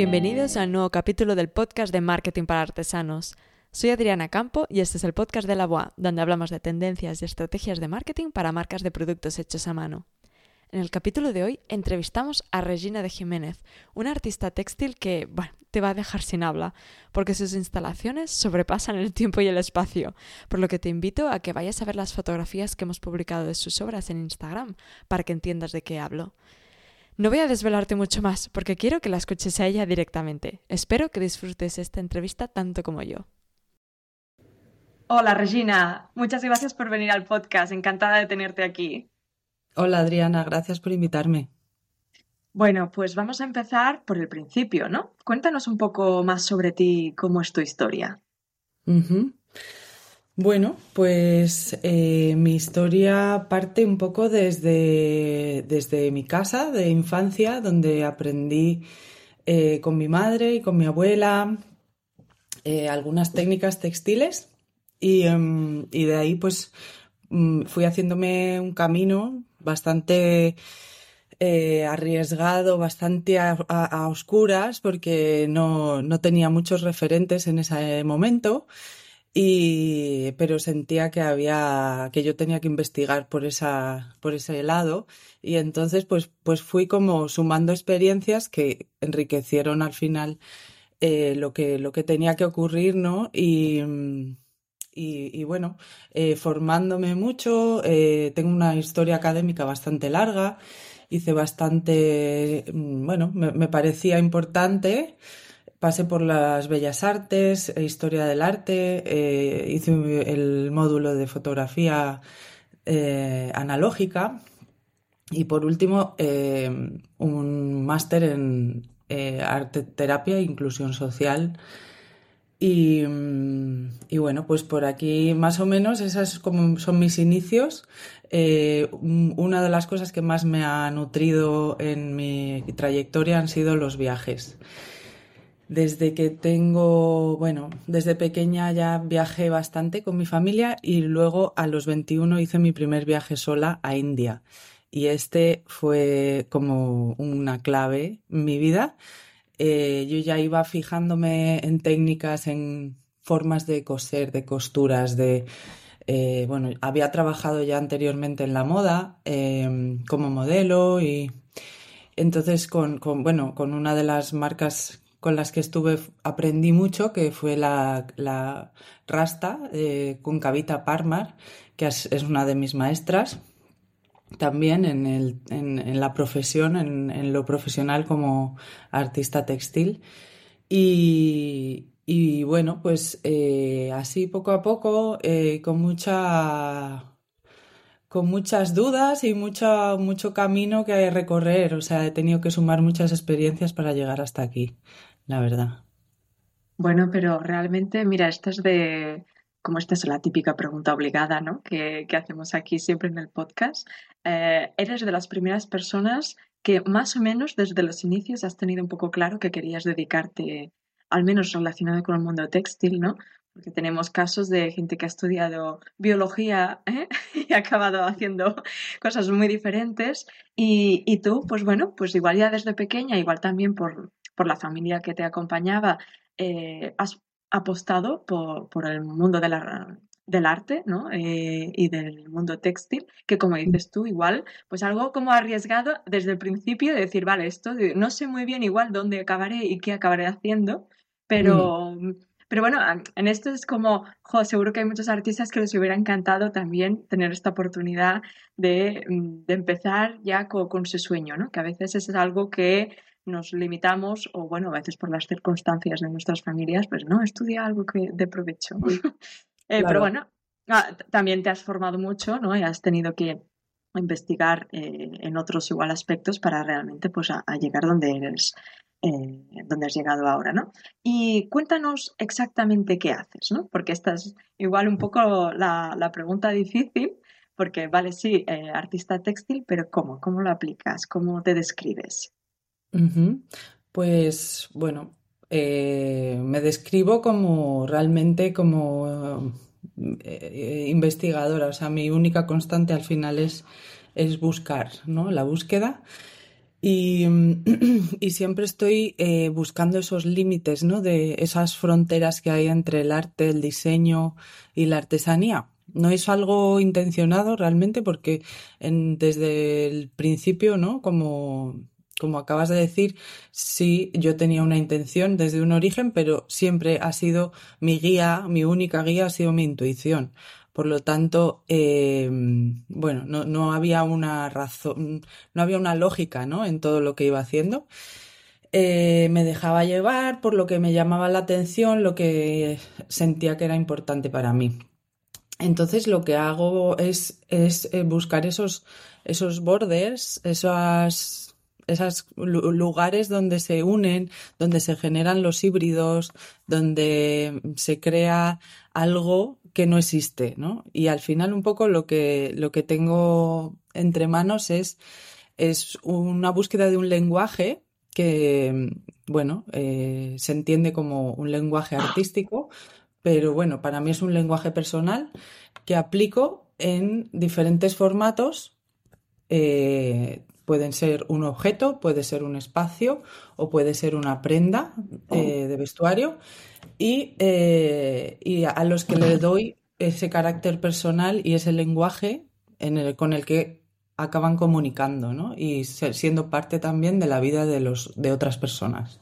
Bienvenidos al nuevo capítulo del podcast de Marketing para Artesanos. Soy Adriana Campo y este es el podcast de la BOA, donde hablamos de tendencias y estrategias de marketing para marcas de productos hechos a mano. En el capítulo de hoy entrevistamos a Regina de Jiménez, una artista textil que, te va a dejar sin habla, porque sus instalaciones sobrepasan el tiempo y el espacio, por lo que te invito a que vayas a ver las fotografías que hemos publicado de sus obras en Instagram, para que entiendas de qué hablo. No voy a desvelarte mucho más, porque quiero que la escuches a ella directamente. Espero que disfrutes esta entrevista tanto como yo. Hola Regina, muchas gracias por venir al podcast, encantada de tenerte aquí. Hola Adriana, gracias por invitarme. Bueno, pues vamos a empezar por el principio, ¿no? Cuéntanos un poco más sobre ti, cómo es tu historia. Bueno, pues eh, mi historia parte un poco desde, desde, mi casa de infancia, donde aprendí eh, con mi madre y con mi abuela eh, algunas técnicas textiles y, em, de ahí pues mm, fui haciéndome un camino bastante arriesgado, bastante a, oscuras, porque no, no, tenía muchos referentes en ese momento. Y, pero sentía que había, que yo tenía que investigar por esa, por ese lado. Y entonces, pues, pues fui como sumando experiencias que enriquecieron al final eh, lo que, lo que tenía que ocurrir, ¿no? Y, y, bueno, eh, formándome mucho, eh, tengo una historia académica bastante larga, hice bastante, mm, bueno, me, parecía importante. Pasé por las bellas artes, e historia del arte, eh, hice el módulo de fotografía analógica y por último un máster en arte terapia e inclusión social Mm, y, bueno, pues por aquí más o menos esas son mis inicios. Eh, una de las cosas que más me ha nutrido en mi trayectoria han sido los viajes. Desde que tengo, bueno, desde pequeña ya viajé bastante con mi familia y luego a los 21 hice mi primer viaje sola a India. Y este fue como una clave en mi vida eh, yo ya iba fijándome en técnicas, en formas de coser, de costuras, de... Eh, bueno, había trabajado ya anteriormente en la moda em, como modelo y entonces con, bueno, con una de las marcas con las que estuve aprendí mucho, que fue la, Rasta eh, con Cavita Parmar, que es, una de mis maestras también en, el, en, la profesión, en, lo profesional como artista textil. Y, y bueno, pues eh, así poco a poco, eh, con mucha con muchas dudas y mucho, mucho camino que recorrer. O sea, he tenido que sumar muchas experiencias para llegar hasta aquí, la verdad. Bueno, pero realmente, mira, esto es de, como esta es la típica pregunta obligada, ¿no? Que, hacemos aquí siempre en el podcast. Eh, eres de las primeras personas que más o menos desde los inicios has tenido un poco claro que querías dedicarte, al menos relacionado con el mundo textil, ¿no? Porque tenemos casos de gente que ha estudiado biología ¿eh? y ha acabado haciendo cosas muy diferentes. Y, y, tú, pues bueno, pues igual ya desde pequeña, igual también por, por la familia que te acompañaba, eh, has apostado por, por el mundo de la, del arte ¿no? Eh, y del mundo textil, que como dices tú, igual, pues algo como arriesgado desde el principio de decir, vale, esto no sé muy bien igual dónde acabaré y qué acabaré haciendo, pero, mm. pero bueno, en esto es como, jo, seguro que hay muchos artistas que les hubiera encantado también tener esta oportunidad de, mm, de empezar ya con, con, su sueño, ¿no? que a veces es algo que nos limitamos o bueno, a veces por las circunstancias de nuestras familias, pues no, estudia algo que de provecho. Eh, pero bueno, ah, también te has formado mucho, ¿no? Y has tenido que investigar eh, en otros igual aspectos para realmente pues a, llegar donde eres, eh, donde has llegado ahora, ¿no? Y cuéntanos exactamente qué haces, ¿no? Porque esta es igual un poco la, la pregunta difícil, porque vale, sí, artista textil, pero ¿cómo? ¿Cómo lo aplicas? ¿Cómo te describes? Pues bueno, eh, me describo como realmente como eh, investigadora. O sea, mi única constante al final es, es buscar, ¿no? La búsqueda. Y, y siempre estoy eh, buscando esos límites, ¿no? De esas fronteras que hay entre el arte, el diseño y la artesanía. No es algo intencionado realmente porque desde el principio, ¿no? Como, como acabas de decir, sí, yo tenía una intención desde un origen, pero siempre ha sido mi guía, mi única guía ha sido mi intuición. Por lo tanto, eh, bueno, no, había una razón, no había una lógica, ¿no? En todo lo que iba haciendo. Eh, me dejaba llevar por lo que me llamaba la atención, lo que sentía que era importante para mí. Entonces lo que hago es, es eh, buscar esos, esos borders, esas, esos lugares donde se unen, donde se generan los híbridos, donde se crea algo que no existe, ¿no? Y al final un poco lo que, lo que tengo entre manos es, es una búsqueda de un lenguaje que, bueno, eh, se entiende como un lenguaje artístico, pero bueno, para mí es un lenguaje personal que aplico en diferentes formatos. Eh, pueden ser un objeto, puede ser un espacio o puede ser una prenda eh, de vestuario y, eh, y, a los que le doy ese carácter personal y ese lenguaje en el, con el que acaban comunicando ¿no? y siendo parte también de la vida de, los, de otras personas.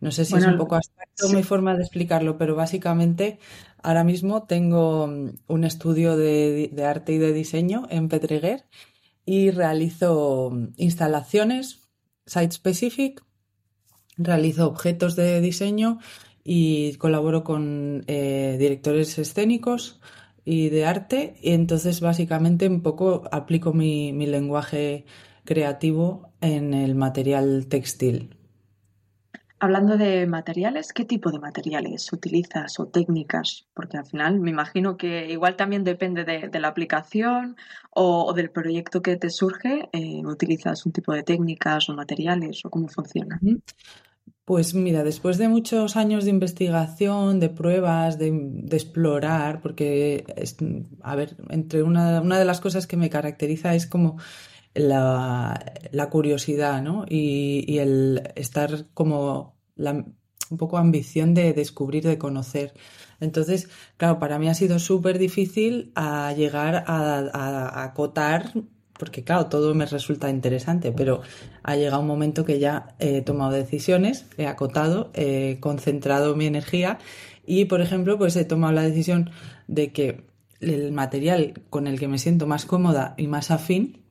No sé si es un poco abstracto mi forma de explicarlo, pero básicamente ahora mismo tengo mm, un estudio de, arte y de diseño en Pedreguer y realizo instalaciones site specific, realizo objetos de diseño y colaboro con eh, directores escénicos y de arte y entonces básicamente un poco aplico mi lenguaje creativo en el material textil. Hablando de materiales, ¿qué tipo de materiales utilizas o técnicas? Porque al final me imagino que igual también depende de, la aplicación o, del proyecto que te surge, eh, utilizas un tipo de técnicas o materiales o cómo funciona. Pues mira, después de muchos años de investigación, de pruebas, de, explorar, porque, a ver, entre una, de las cosas que me caracteriza es como la, curiosidad, ¿no? Y, el estar como la, un poco ambición de descubrir, de conocer. Entonces, claro, para mí ha sido súper difícil a llegar a, acotar, porque claro, todo me resulta interesante, pero ha llegado un momento que ya he tomado decisiones, he acotado, he concentrado mi energía y, por ejemplo, pues he tomado la decisión de que el material con el que me siento más cómoda y más afín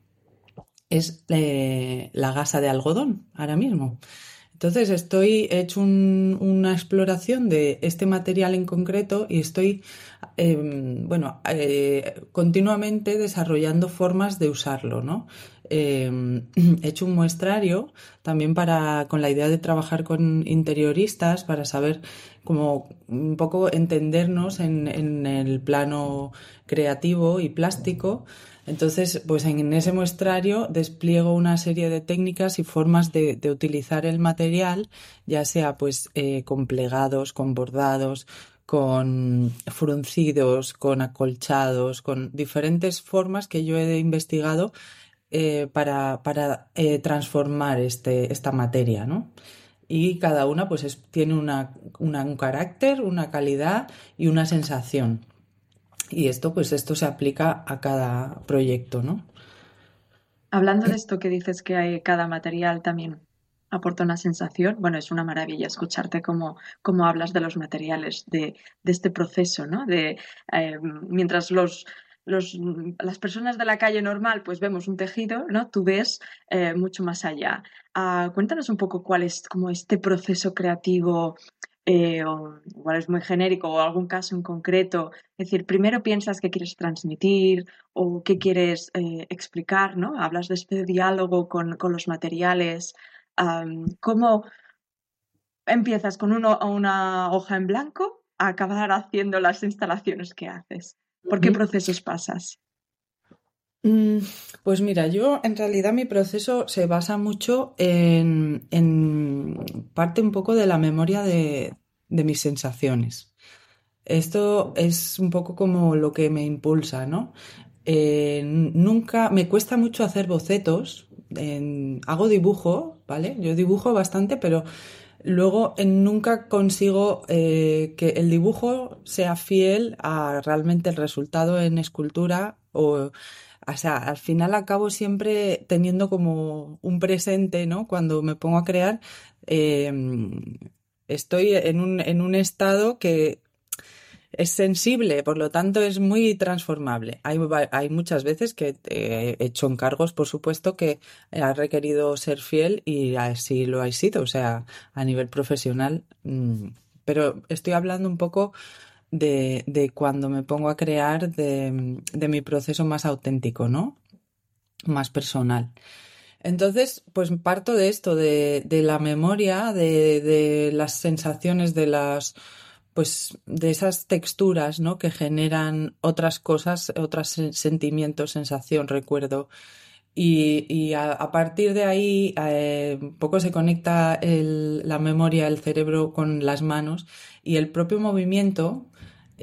es eh, la gasa de algodón ahora mismo. Entonces estoy he hecho una exploración de este material en concreto y estoy em, bueno eh, continuamente desarrollando formas de usarlo, ¿no? Em, he hecho un muestrario también para con la idea de trabajar con interioristas para saber cómo un poco entendernos en, en el plano creativo y plástico entonces, pues en ese muestrario despliego una serie de técnicas y formas de, utilizar el material, ya sea pues eh, con plegados, con bordados, con fruncidos, con acolchados, con diferentes formas que yo he investigado eh, para, para eh, transformar este, esta materia, ¿no? Y cada una pues tiene una, un carácter, una calidad y una sensación. Y esto, pues esto se aplica a cada proyecto, ¿no? Hablando de esto que dices que hay, cada material también aporta una sensación, bueno, es una maravilla escucharte cómo, cómo hablas de los materiales, de, de este proceso, ¿no? De, eh, mientras los, los, las personas de la calle normal pues vemos un tejido, ¿no? Tú ves eh, mucho más allá. Ah, cuéntanos un poco cuál es como este proceso creativo eh, o igual es muy genérico o algún caso en concreto. Es decir, primero piensas qué quieres transmitir o qué quieres eh, explicar, ¿no? Hablas de este diálogo con, los materiales. ¿Cómo empiezas con uno, una hoja en blanco a acabar haciendo las instalaciones que haces? ¿Por qué procesos pasas? Mm, pues mira, yo en realidad mi proceso se basa mucho en, parte un poco de la memoria de, mis sensaciones. Esto es un poco como lo que me impulsa, ¿no? Eh, nunca me cuesta mucho hacer bocetos hago dibujo, ¿vale? Yo dibujo bastante, pero luego nunca consigo eh, que el dibujo sea fiel a realmente el resultado en escultura o o sea, al final acabo siempre teniendo como un presente, ¿no? Cuando me pongo a crear, em, estoy en un, en un estado que es sensible, por lo tanto es muy transformable. Hay, hay muchas veces que he hecho encargos, por supuesto, que ha requerido ser fiel y así lo ha sido, o sea, a nivel profesional. Mm, pero estoy hablando un poco de, de cuando me pongo a crear de, de mi proceso más auténtico, ¿no? Más personal. Entonces, pues parto de esto, de, de la memoria, de, las sensaciones, de las, pues, de esas texturas, ¿no? Que generan otras cosas, otros sentimientos, sensación, recuerdo. Y, y a, a, partir de ahí, eh, un poco se conecta el, la memoria, el cerebro con las manos y el propio movimiento,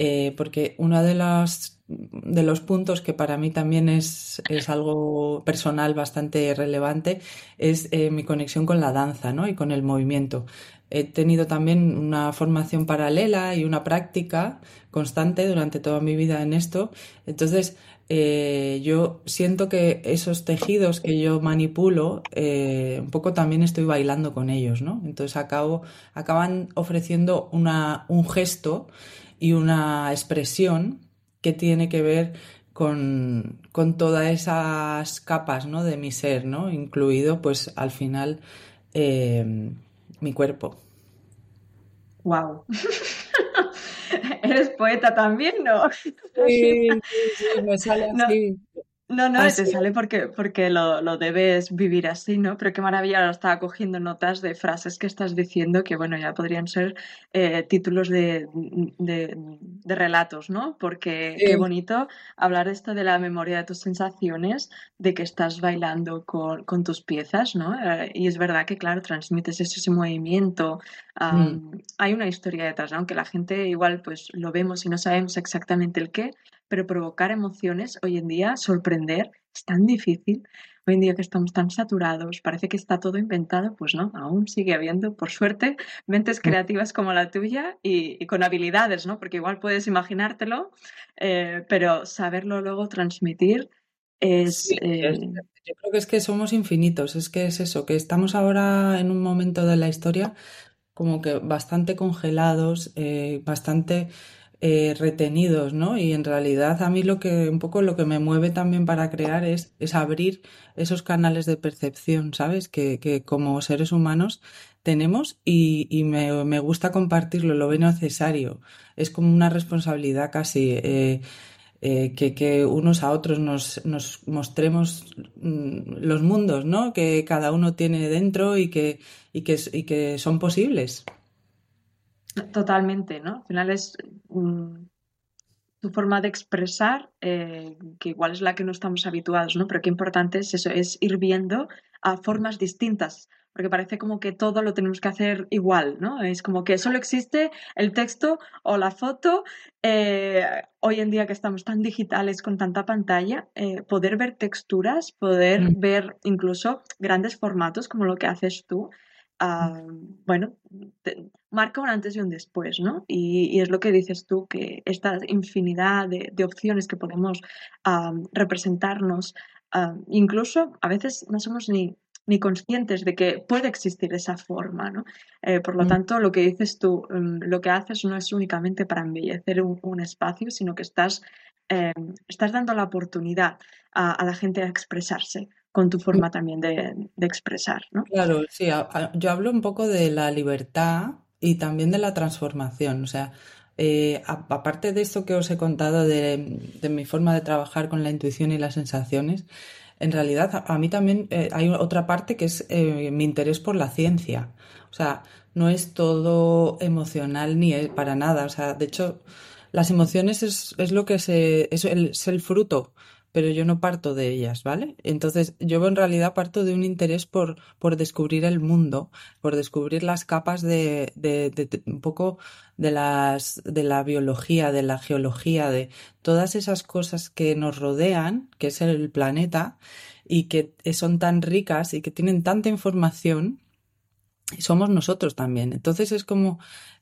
eh, porque uno de los de los puntos que para mí también es, es algo personal bastante relevante es eh, mi conexión con la danza ¿no? y con el movimiento. He tenido también una formación paralela y una práctica constante durante toda mi vida en esto. Entonces, eh, yo siento que esos tejidos que yo manipulo, eh, un poco también estoy bailando con ellos, ¿no? Entonces acabo, acaban ofreciendo una, un gesto y una expresión que tiene que ver con, con todas esas capas ¿no? de mi ser, ¿no? incluido pues al final eh, mi cuerpo. ¡Wow! ¿Eres poeta también, no? Sí, sí, sí me sale así. No, no, te sale porque, porque lo, lo, debes vivir así, ¿no? Pero qué maravilla, ahora estaba cogiendo notas de frases que estás diciendo que, bueno, ya podrían ser eh, títulos de, de, de, relatos, ¿no? Porque sí. qué bonito hablar esto de la memoria de tus sensaciones, de que estás bailando con, con tus piezas, ¿no? Eh, y es verdad que, claro, transmites ese, ese movimiento. Um, mm. Hay una historia detrás, ¿no? aunque la gente igual pues lo vemos y no sabemos exactamente el qué, pero provocar emociones hoy en día, sorprender, es tan difícil. Hoy en día que estamos tan saturados, parece que está todo inventado, pues no, aún sigue habiendo, por suerte, mentes creativas como la tuya y, y con habilidades, ¿no? Porque igual puedes imaginártelo, eh, pero saberlo luego transmitir es, sí, eh... es, Yo creo que es que somos infinitos, es que es eso, que estamos ahora en un momento de la historia como que bastante congelados, eh, bastante eh, retenidos, ¿no? Y en realidad a mí lo que un poco lo que me mueve también para crear es, es abrir esos canales de percepción, ¿sabes? Que, que como seres humanos tenemos y, y me, me, gusta compartirlo, lo veo necesario. Es como una responsabilidad casi. Eh, eh, que, que, unos a otros nos, nos, mostremos mm, los mundos, ¿no? Que cada uno tiene dentro y que, y que, y que son posibles. Totalmente, ¿no? Al final es um, tu forma de expresar, eh, que igual es la que no estamos habituados, ¿no? Pero qué importante es eso, es ir viendo a formas distintas, porque parece como que todo lo tenemos que hacer igual, ¿no? Es como que solo existe el texto o la foto. Eh, hoy en día que estamos tan digitales con tanta pantalla, eh, poder ver texturas, poder mm. ver incluso grandes formatos como lo que haces tú, uh, bueno, te, marca un antes y un después, ¿no? Y, y, es lo que dices tú, que esta infinidad de, de opciones que podemos uh, representarnos, uh, incluso a veces no somos ni, ni conscientes de que puede existir esa forma, ¿no? Eh, por lo mm. tanto, lo que dices tú, um, lo que haces no es únicamente para embellecer un, un espacio, sino que estás, eh, estás dando la oportunidad a, a la gente a expresarse con tu forma también de, de expresar, ¿no? Claro, sí, a, a, yo hablo un poco de la libertad y también de la transformación, o sea, eh, aparte de esto que os he contado de, de, mi forma de trabajar con la intuición y las sensaciones, en realidad a, a mí también eh, hay otra parte que es eh, mi interés por la ciencia. O sea, no es todo emocional ni es para nada. O sea, de hecho, las emociones es, es lo que se, es el, es el fruto pero yo no parto de ellas, ¿vale? Entonces, yo en realidad parto de un interés por, por descubrir el mundo, por descubrir las capas de, de, de, un poco de las, de la biología, de la geología, de todas esas cosas que nos rodean, que es el planeta, y que son tan ricas y que tienen tanta información, somos nosotros también. Entonces es como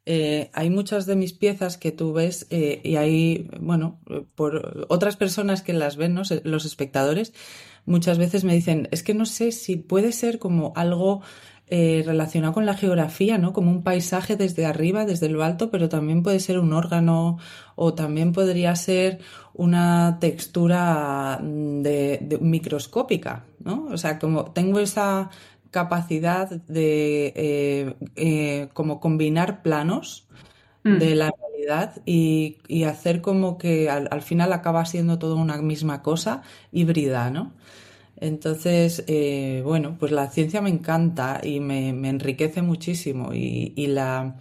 eh, hay muchas de mis piezas que tú ves eh, y hay, bueno, por otras personas que las ven, ¿no? los espectadores, muchas veces me dicen, es que no sé si puede ser como algo eh, relacionado con la geografía, ¿no? Como un paisaje desde arriba, desde lo alto, pero también puede ser un órgano o también podría ser una textura mm, de microscópica, ¿no? O sea, como tengo esa capacidad de eh, eh, como combinar planos mm. de la realidad y, hacer como que al, final acaba siendo todo una misma cosa híbrida, ¿no? Entonces, eh, bueno, pues la ciencia me encanta y me, enriquece muchísimo y, y la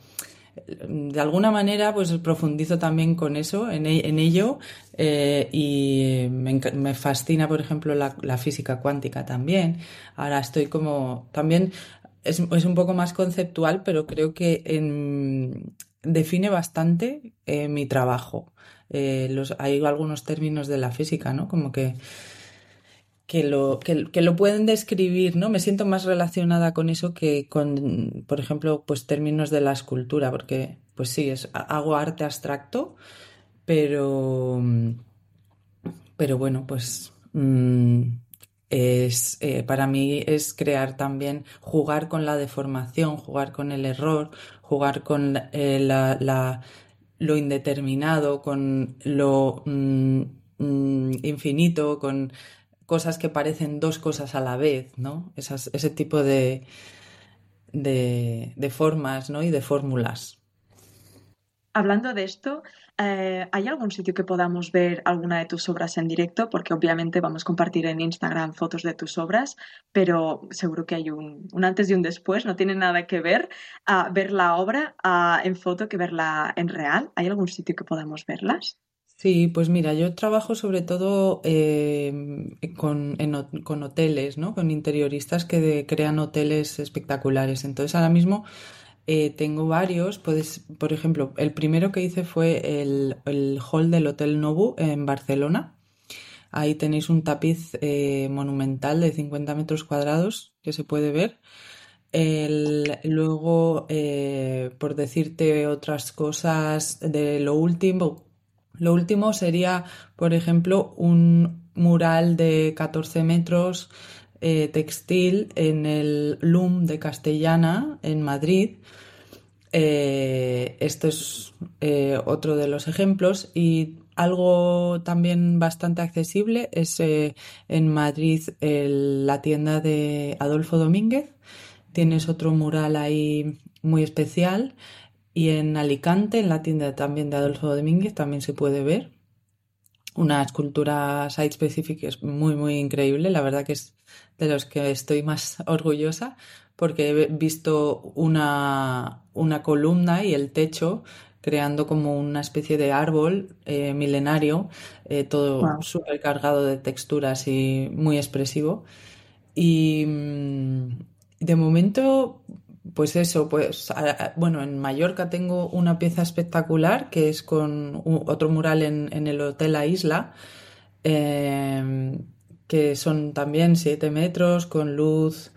de alguna manera pues profundizo también con eso, en, e, ello eh, y me, fascina por ejemplo la, física cuántica también. Ahora estoy como también es, un poco más conceptual pero creo que define bastante eh, mi trabajo. Eh, los, hay algunos términos de la física, ¿no? Como que que lo, que, lo pueden describir, ¿no? Me siento más relacionada con eso que con, por ejemplo, pues términos de la escultura, porque, pues sí, es, hago arte abstracto, pero, pero bueno, pues mm, es, eh, para mí es crear también, jugar con la deformación, jugar con el error, jugar con eh, la, la, lo indeterminado, con lo mm, mm, infinito, con cosas que parecen dos cosas a la vez, ¿no? Ese tipo de, de, formas ¿no? y de fórmulas. Hablando de esto, eh, ¿hay algún sitio que podamos ver alguna de tus obras en directo? Porque obviamente vamos a compartir en Instagram fotos de tus obras, pero seguro que hay un, un antes y un después, no tiene nada que ver a ver la obra en foto que verla en real. ¿Hay algún sitio que podamos verlas? Sí, pues mira, yo trabajo sobre todo em, con, con hoteles, ¿no? Con interioristas que crean hoteles espectaculares. Entonces ahora mismo eh, tengo varios. Puedes, por ejemplo, el primero que hice fue el, el hall del Hotel Nobu en Barcelona. Ahí tenéis un tapiz eh, monumental de 50 metros cuadrados que se puede ver. Luego, eh, por decirte otras cosas de lo último, lo último sería, por ejemplo, un mural de 14 metros eh, textil en el LUM de Castellana, en Madrid. Eh, esto es eh, otro de los ejemplos y algo también bastante accesible es en Madrid la tienda de Adolfo Domínguez. Tienes otro mural ahí muy especial y en Alicante, en la tienda también de Adolfo Domínguez, también se puede ver una escultura site specific es muy, muy increíble. La verdad que es de los que estoy más orgullosa porque he visto una, una columna y el techo creando como una especie de árbol eh, milenario, eh, todo súper cargado de texturas y muy expresivo. Y mm, de momento pues eso, pues bueno, en Mallorca tengo una pieza espectacular que es con otro mural en, el Hotel La Isla, em, que son también 7 metros con luz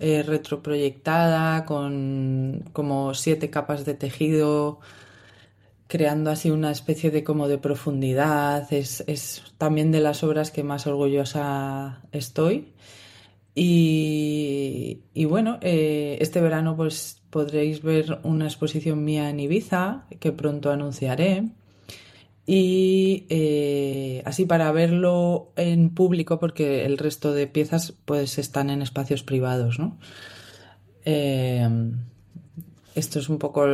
eh, retroproyectada, con como siete capas de tejido, creando así una especie de como de profundidad. Es, es también de las obras que más orgullosa estoy. Y, bueno, eh, este verano pues podréis ver una exposición mía en Ibiza que pronto anunciaré. Y eh, así para verlo en público, porque el resto de piezas pues están en espacios privados, ¿no? Eh, esto es un poco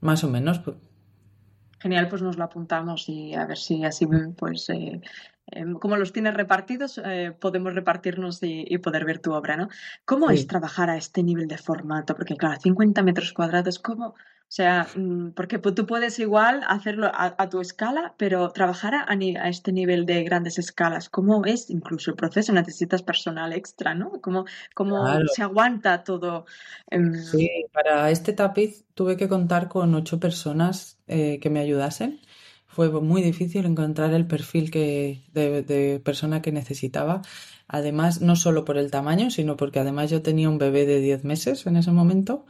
más o menos. Genial, pues nos lo apuntamos y a ver si así pues Em, como los tienes repartidos, eh, podemos repartirnos y, poder ver tu obra, ¿no? ¿Cómo es trabajar a este nivel de formato? Porque, claro, 50 metros cuadrados, ¿cómo, O sea, mm, porque tú puedes igual hacerlo a, tu escala, pero trabajar a, a, este nivel de grandes escalas, ¿cómo es incluso el proceso? Necesitas personal extra, ¿no? ¿Cómo, cómo se aguanta todo? Em, sí, para este tapiz tuve que contar con ocho personas eh, que me ayudasen. Fue muy difícil encontrar el perfil que, de, persona que necesitaba. Además, no solo por el tamaño, sino porque además yo tenía un bebé de 10 meses en ese momento.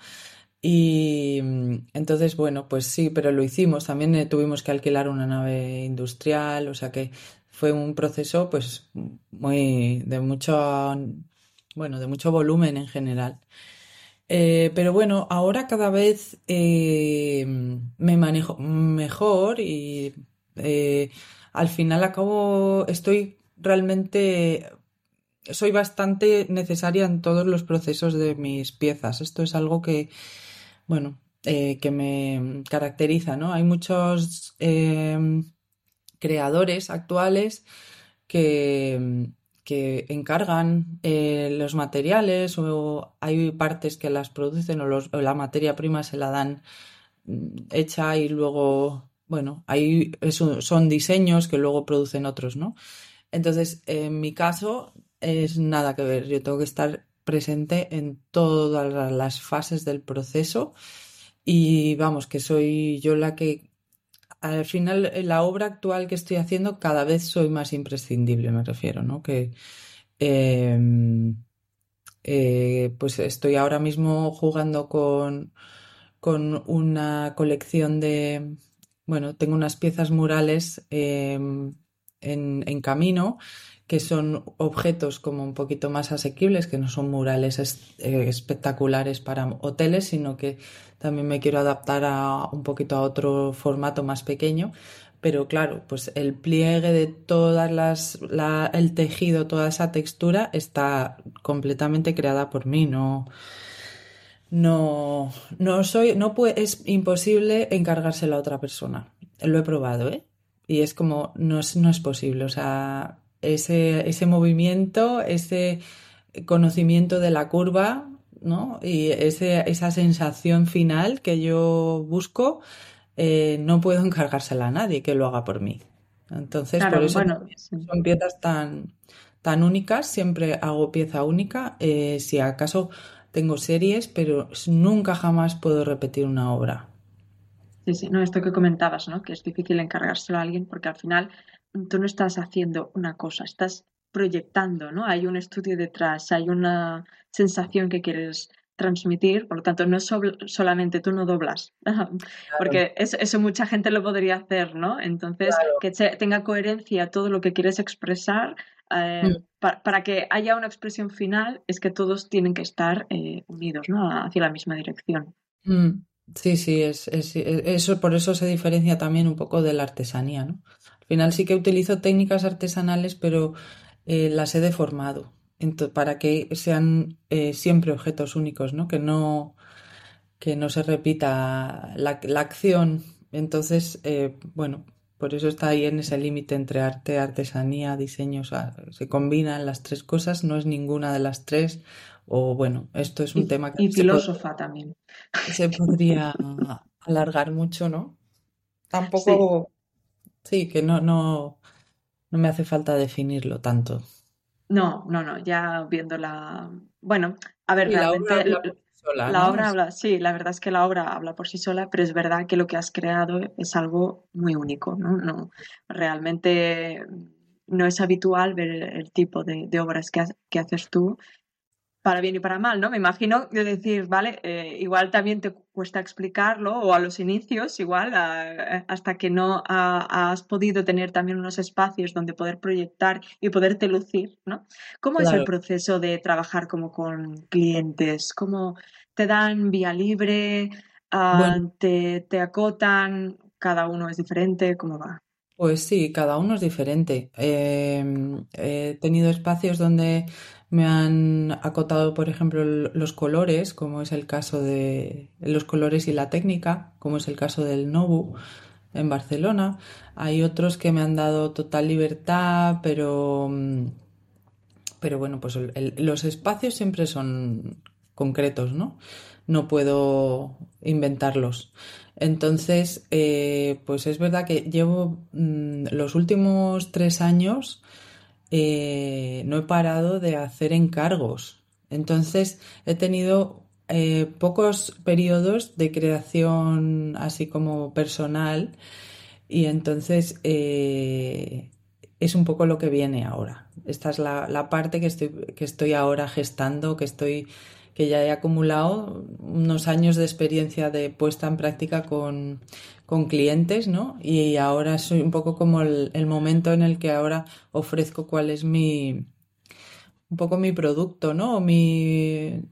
Y mm, entonces, bueno, pues sí, pero lo hicimos. También eh, tuvimos que alquilar una nave industrial, o sea que fue un proceso, pues, muy de mucho, bueno, de mucho volumen en general. Eh, pero bueno, ahora cada vez eh, me manejo mejor y al final acabo, estoy realmente soy bastante necesaria en todos los procesos de mis piezas. Esto es algo que bueno, eh, que me caracteriza, ¿no? Hay muchos creadores actuales que, que encargan eh, los materiales o hay partes que las producen o, la materia prima se la dan mm, hecha y luego, bueno, hay, son diseños que luego producen otros, ¿no? Entonces, en mi caso, es nada que ver. Yo tengo que estar presente en todas las fases del proceso y vamos, que soy yo la que al final en la obra actual que estoy haciendo cada vez soy más imprescindible, me refiero, ¿no? Que em, eh, pues estoy ahora mismo jugando con, con una colección de, bueno, tengo unas piezas murales em, en camino que son objetos como un poquito más asequibles, que no son murales eh, espectaculares para hoteles, sino que también me quiero adaptar a un poquito a otro formato más pequeño. Pero claro, pues el pliegue de todas las, el tejido, toda esa textura está completamente creada por mí, no, no, no soy, no puede, es imposible encargárselo a otra persona. Lo he probado, ¿eh? Y es como, no es, no es posible. O sea, ese, ese movimiento, ese conocimiento de la curva, ¿no? Y ese, esa sensación final que yo busco, eh, no puedo encargársela a nadie que lo haga por mí. Entonces, por eso son piezas tan, tan únicas, siempre hago pieza única. Eh, si acaso tengo series, pero nunca jamás puedo repetir una obra. Sí, sí, no, esto que comentabas, ¿no? Que es difícil encargárselo a alguien porque al final tú no estás haciendo una cosa, estás proyectando, ¿no? Hay un estudio detrás, hay una sensación que quieres transmitir, por lo tanto, no es solamente tú no doblas, porque eso, mucha gente lo podría hacer, ¿no? Entonces, que tenga coherencia todo lo que quieres expresar, eh, mm. para que haya una expresión final, es que todos tienen que estar eh, unidos, ¿no? Hacia la misma dirección. Mm. Sí, sí, es, es, eso, por eso se diferencia también un poco de la artesanía, ¿no? Final sí que utilizo técnicas artesanales, pero eh, las he deformado para que sean eh, siempre objetos únicos, ¿no? Que no, que no se repita la, acción. Entonces, eh, bueno, por eso está ahí en ese límite entre arte, artesanía, diseño. O sea, se combinan las tres cosas, no es ninguna de las tres. O bueno, esto es un tema que. Y filósofa también. Se podría alargar mucho, ¿no? Tampoco. Sí, que no, no, no me hace falta definirlo tanto. No, no, no, ya viendo la... Bueno, a ver, realmente la obra habla, sí, la verdad es que la obra habla por sí sola, pero es verdad que lo que has creado es algo muy único, ¿no? no realmente no es habitual ver el, tipo de, obras que, que haces tú para bien y para mal, ¿no? Me imagino de decir, vale, eh, igual también te cuesta explicarlo o a los inicios, igual, hasta que no has podido tener también unos espacios donde poder proyectar y poderte lucir, ¿no? ¿Cómo es el proceso de trabajar como con clientes? ¿Cómo te dan vía libre? Ah, te, te acotan? ¿Cada uno es diferente? ¿Cómo va? Pues sí, cada uno es diferente. Em, he tenido espacios donde me han acotado, por ejemplo, los colores, como es el caso de los colores y la técnica, como es el caso del Nobu en Barcelona. Hay otros que me han dado total libertad, pero, pero bueno, pues los espacios siempre son concretos, ¿no? No puedo inventarlos. Entonces, eh, pues es verdad que llevo mm, los últimos tres años eh, no he parado de hacer encargos. Entonces, he tenido eh, pocos periodos de creación así como personal y entonces es un poco lo que viene ahora. Esta es la, la parte que estoy, que estoy ahora gestando, que estoy que ya he acumulado unos años de experiencia de puesta en práctica con, clientes, ¿no? Y ahora soy un poco como el, momento en el que ahora ofrezco cuál es mi, un poco mi producto, ¿no? mi,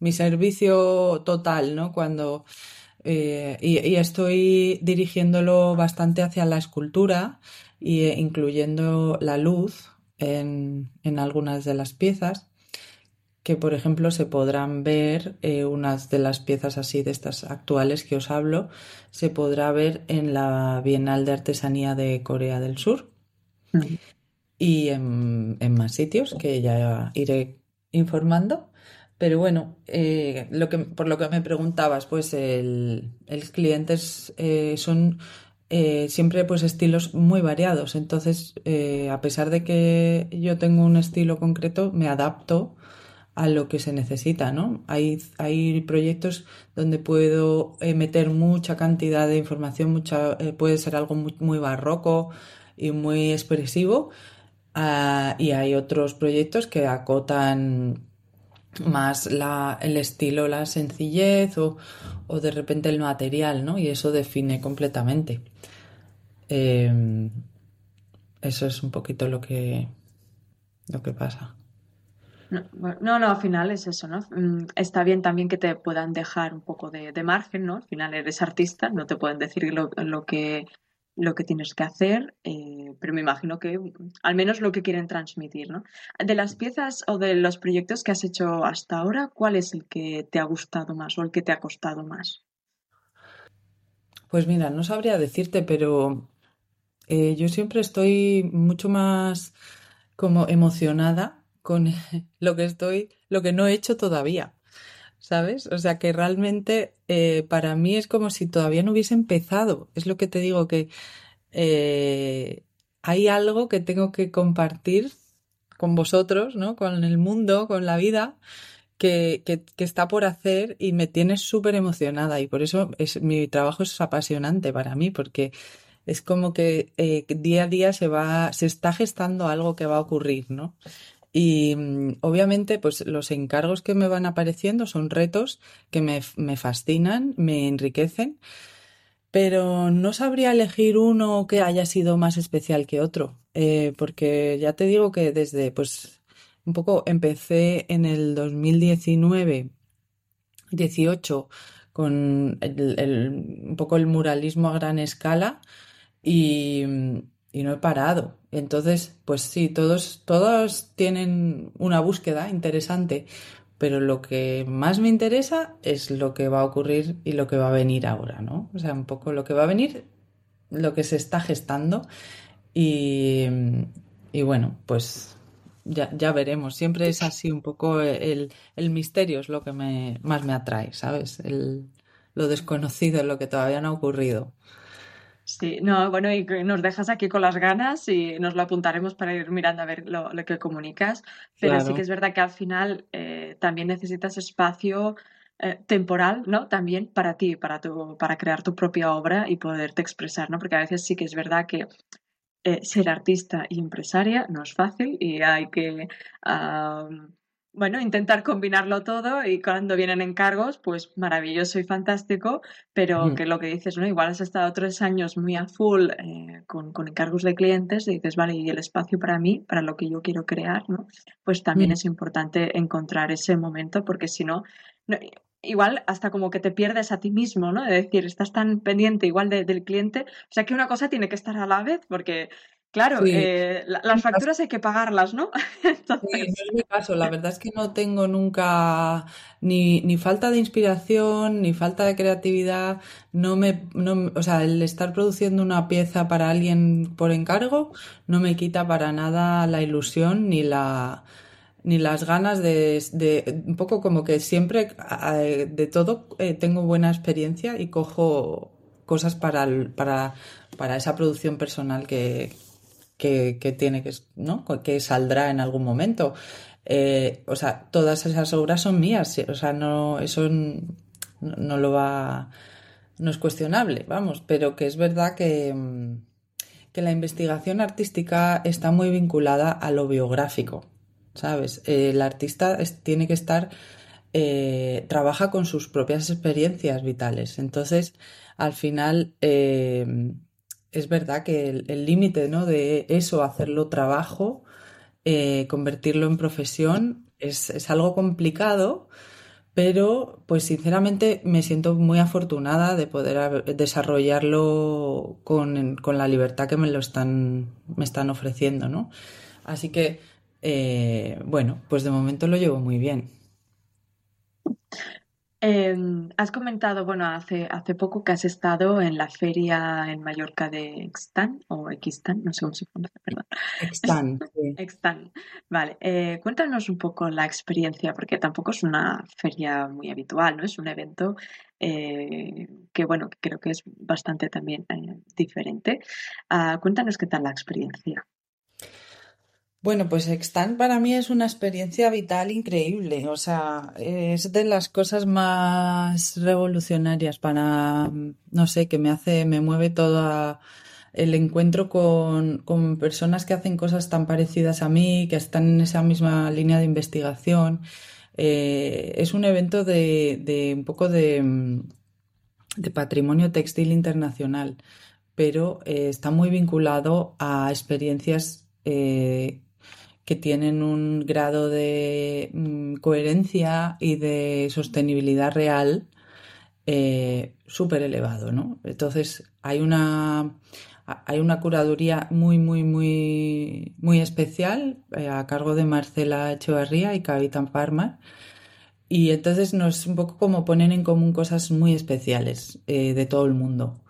mi servicio total, ¿no? Cuando, eh, y, estoy dirigiéndolo bastante hacia la escultura e incluyendo la luz en, en algunas de las piezas que por ejemplo se podrán ver eh, unas de las piezas así de estas actuales que os hablo, se podrá ver en la Bienal de Artesanía de Corea del Sur y en, más sitios que ya iré informando. Pero bueno, eh, lo que, por lo que me preguntabas, pues el, el clientes eh, son siempre pues estilos muy variados. Entonces, a pesar de que yo tengo un estilo concreto, me adapto a lo que se necesita, ¿no? Hay, hay proyectos donde puedo eh, meter mucha cantidad de información, mucha, eh, puede ser algo muy, barroco y muy expresivo, ah, y hay otros proyectos que acotan más la, el estilo, la sencillez o, o, de repente el material, ¿no? Y eso define completamente. Em, eso es un poquito lo que, lo que pasa. No, no, al final es eso, ¿no? Mm, está bien también que te puedan dejar un poco de, margen, ¿no? Al final eres artista, no te pueden decir lo, que, lo que tienes que hacer, eh, pero me imagino que al menos lo que quieren transmitir, ¿no? De las piezas o de los proyectos que has hecho hasta ahora, ¿cuál es el que te ha gustado más o el que te ha costado más? Pues mira, no sabría decirte, pero eh, yo siempre estoy mucho más como emocionada con lo que estoy, lo que no he hecho todavía. ¿Sabes? O sea que realmente eh, para mí es como si todavía no hubiese empezado. Es lo que te digo, que eh, hay algo que tengo que compartir con vosotros, ¿no? Con el mundo, con la vida, que, está por hacer y me tiene súper emocionada. Y por eso es, mi trabajo es apasionante para mí, porque es como que eh, día a día se va, se está gestando algo que va a ocurrir, ¿no? Y mm, obviamente, pues los encargos que me van apareciendo son retos que me, fascinan, me enriquecen, pero no sabría elegir uno que haya sido más especial que otro, eh, porque ya te digo que desde, pues, un poco empecé en el 2019, 18, con un poco el muralismo a gran escala y, y no he parado. Entonces, pues sí, todos, todos tienen una búsqueda interesante, pero lo que más me interesa es lo que va a ocurrir y lo que va a venir ahora, ¿no? O sea, un poco lo que va a venir, lo que se está gestando y, y bueno, pues ya, ya, veremos. Siempre es así un poco el, el misterio es lo que me, más me atrae, ¿sabes? El, lo desconocido, lo que todavía no ha ocurrido. Sí, no, bueno, y nos dejas aquí con las ganas y nos lo apuntaremos para ir mirando a ver lo, que comunicas, pero sí que es verdad que al final eh, también necesitas espacio eh, temporal, ¿no? También para ti, para, tu, para crear tu propia obra y poderte expresar, ¿no? Porque a veces sí que es verdad que eh, ser artista y empresaria no es fácil y hay que bueno, intentar combinarlo todo y cuando vienen encargos, pues maravilloso y fantástico, pero que lo que dices, ¿no? Igual has estado tres años muy a full eh, con, encargos de clientes y dices, vale, y el espacio para mí, para lo que yo quiero crear, ¿no? Pues también es importante encontrar ese momento porque si no, igual hasta como que te pierdes a ti mismo, ¿no? Es decir, estás tan pendiente igual del cliente, o sea que una cosa tiene que estar a la vez porque Claro, eh, las facturas hay que pagarlas, ¿no? Sí, no es mi caso. La verdad es que no tengo nunca ni, ni falta de inspiración, ni falta de creatividad. No me, no, o sea, el estar produciendo una pieza para alguien por encargo no me quita para nada la ilusión ni la, ni las ganas de, un poco como que siempre de todo eh, tengo buena experiencia y cojo cosas para, para, para esa producción personal que, que, tiene que, ¿no? que saldrá en algún momento. Eh, o sea, todas esas obras son mías, o sea, no, eso no, lo va, no es cuestionable, vamos, pero que es verdad que, mm, que la investigación artística está muy vinculada a lo biográfico, ¿sabes? el artista tiene que estar, eh, trabaja con sus propias experiencias vitales, entonces, al final, eh, es verdad que el límite, ¿no? De eso, hacerlo trabajo, eh, convertirlo en profesión es, algo complicado, pero pues sinceramente me siento muy afortunada de poder desarrollarlo con, la libertad que me lo están, me están ofreciendo, ¿no? Así que, eh, bueno, pues de momento lo llevo muy bien. Em, has comentado, bueno, hace, hace poco que has estado en la feria en Mallorca de Extan o Extan, no sé cómo se pronuncia, perdón. Extan, Extan, vale. Eh, cuéntanos un poco la experiencia, porque tampoco es una feria muy habitual, ¿no? Es un evento eh, que, bueno, creo que es bastante también eh, diferente. Ah, cuéntanos qué tal la experiencia. Bueno, pues Extant para mí es una experiencia vital increíble. O sea, es de las cosas más revolucionarias para, no sé, que me hace, me mueve todo el encuentro con, personas que hacen cosas tan parecidas a mí, que están en esa misma línea de investigación. Eh, es un evento de, un poco de, de patrimonio textil internacional, pero eh, está muy vinculado a experiencias eh, que tienen un grado de mm, coherencia y de sostenibilidad real eh, súper elevado, ¿no? Entonces hay una, hay una curaduría muy, muy, muy, muy especial eh, a cargo de Marcela Echevarría y Cavitan Farma. Y entonces nos un poco como ponen en común cosas muy especiales eh, de todo el mundo.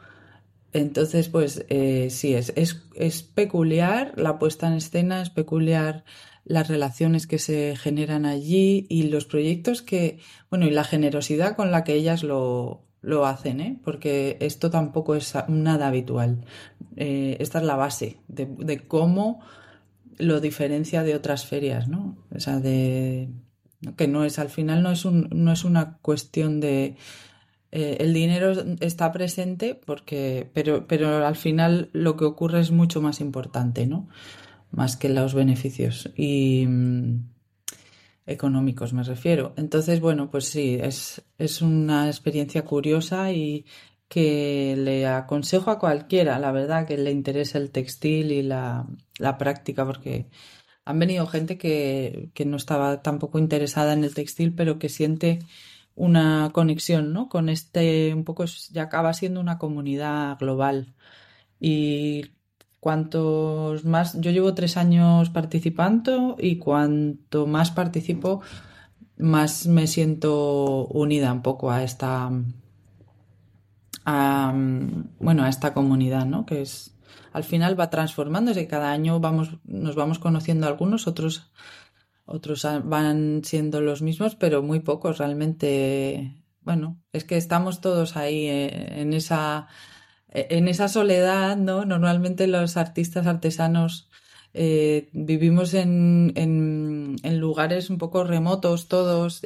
Entonces, pues eh, sí, es, es, peculiar la puesta en escena, es peculiar las relaciones que se generan allí y los proyectos que, bueno, y la generosidad con la que ellas lo, lo hacen, ¿eh? porque esto tampoco es nada habitual. Eh, esta es la base de, de, cómo lo diferencia de otras ferias, ¿no? O sea, de que no es al final no es un, no es una cuestión de eh, el dinero está presente porque, pero, pero al final lo que ocurre es mucho más importante, ¿no? Más que los beneficios y mm, económicos me refiero. Entonces, bueno, pues sí, es, es una experiencia curiosa y que le aconsejo a cualquiera, la verdad, que le interese el textil y la, la práctica, porque han venido gente que, que no estaba tampoco interesada en el textil, pero que siente una conexión, ¿no? Con este, un poco, ya acaba siendo una comunidad global. Y cuantos más, yo llevo tres años participando y cuanto más participo, más me siento unida un poco a esta, bueno, a esta comunidad, ¿no? Que es, al final va transformándose, cada año vamos, nos vamos conociendo algunos, otros otros van siendo los mismos, pero muy pocos realmente. Bueno, es que estamos todos ahí eh, en esa, eh, en esa soledad, ¿no? Normalmente los artistas artesanos eh, vivimos en, en, lugares un poco remotos todos,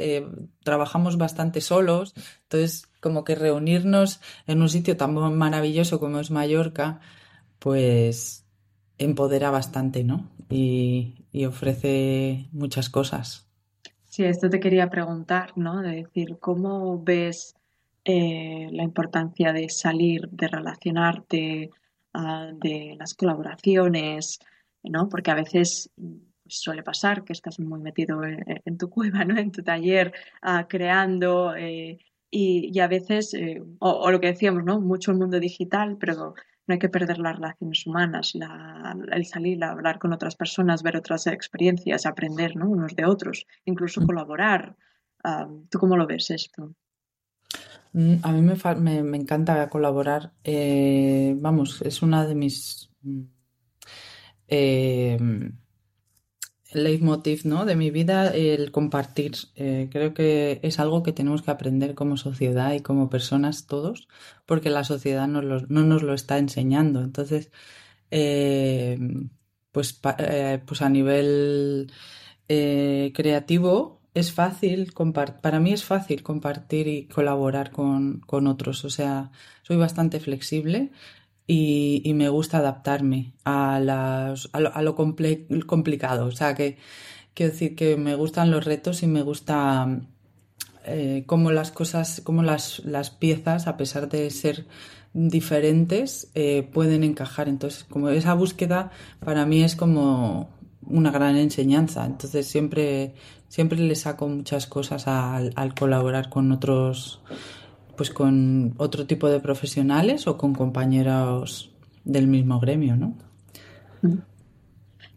trabajamos bastante solos, entonces como que reunirnos en un sitio tan maravilloso como es Mallorca, pues empodera bastante, ¿no? Y, ofrece muchas cosas. Sí, esto te quería preguntar, ¿no? De decir, ¿cómo ves eh, la importancia de salir, de relacionarte, ah, de las colaboraciones, ¿no? Porque a veces suele pasar que estás muy metido en, tu cueva, ¿no? En tu taller, ah, creando, eh, y, a veces, eh, o, o, lo que decíamos, ¿no? Mucho el mundo digital, pero no hay que perder las relaciones humanas, el salir a hablar con otras personas, ver otras experiencias, aprender unos de otros, incluso mm. colaborar. ¿Tú cómo lo ves esto? Mm, a mí me, encanta colaborar. Eh, vamos, es una de mis... Mm, em, leitmotiv ¿no? de mi vida el compartir. Eh, creo que es algo que tenemos que aprender como sociedad y como personas todos, porque la sociedad no nos lo está enseñando. Entonces, eh, pues, eh, pues a nivel creativo es fácil, para mí es fácil compartir y colaborar con, con otros. O sea, soy bastante flexible y, me gusta adaptarme a, las, a lo, complicado. O sea, que quiero decir que me gustan los retos y me gusta eh, cómo las cosas, cómo las, las, piezas, a pesar de ser diferentes, eh, pueden encajar. Entonces, como esa búsqueda para mí es como una gran enseñanza. Entonces, siempre, siempre le saco muchas cosas al colaborar con otros pues con otro tipo de profesionales o con compañeros del mismo gremio, ¿no?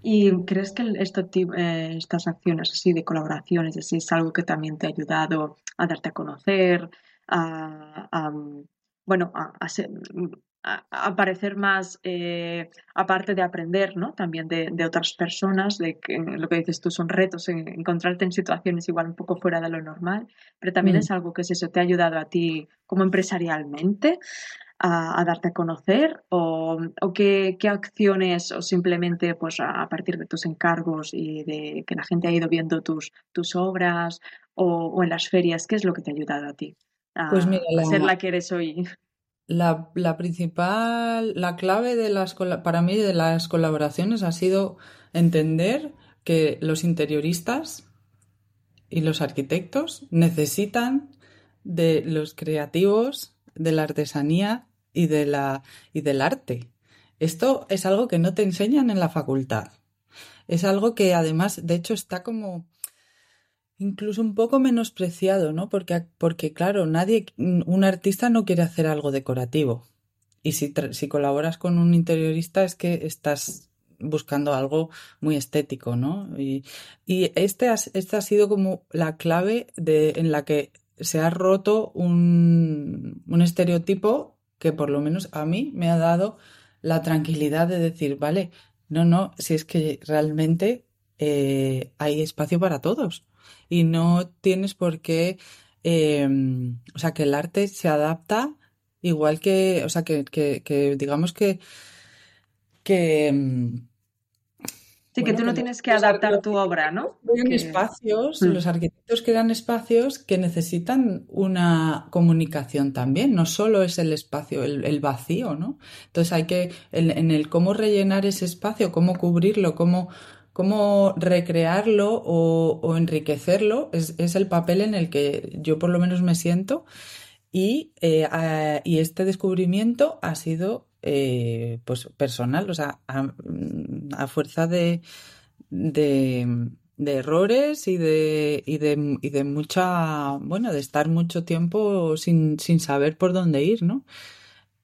¿Y crees que eh, estas acciones así de colaboraciones así es algo que también te ha ayudado a darte a conocer, a, bueno, a, ser, a, parecer más, eh, aparte de aprender, ¿no? También de, otras personas, de que lo que dices tú son retos, en encontrarte en situaciones igual un poco fuera de lo normal, pero también mm. es algo que es eso, te ha ayudado a ti como empresarialmente a, darte a conocer o, qué, acciones o simplemente pues a, partir de tus encargos y de que la gente ha ido viendo tus, tus obras o, en las ferias, ¿qué es lo que te ha ayudado a ti? A, pues mira, ser la que eres hoy. La, la, principal, la clave de las, para mí de las colaboraciones ha sido entender que los interioristas y los arquitectos necesitan de los creativos, de la artesanía y, de la, y del arte. Esto es algo que no te enseñan en la facultad. Es algo que además, de hecho, está como incluso un poco menospreciado, ¿no? Porque, porque claro, nadie, un artista no quiere hacer algo decorativo. Y si, si colaboras con un interiorista es que estás buscando algo muy estético, ¿no? Y, y este, ha sido como la clave de, en la que se ha roto un, un estereotipo que por lo menos a mí me ha dado la tranquilidad de decir, vale, no, no, si es que realmente eh, hay espacio para todos y no tienes por qué, em, o sea, que el arte se adapta igual que, o sea, que, que, digamos que, que em, Sí, que tú no tienes que adaptar tu obra, ¿no? espacios, mm. los arquitectos crean espacios que necesitan una comunicación también, no solo es el espacio, el, vacío, ¿no? Entonces hay que, en, el cómo rellenar ese espacio, cómo cubrirlo, cómo, cómo recrearlo o, enriquecerlo es, el papel en el que yo por lo menos me siento y, eh, y este descubrimiento ha sido eh, pues personal, o sea, a, fuerza de, de, errores y de, y de, y de mucha, bueno, de estar mucho tiempo sin, sin saber por dónde ir, ¿no?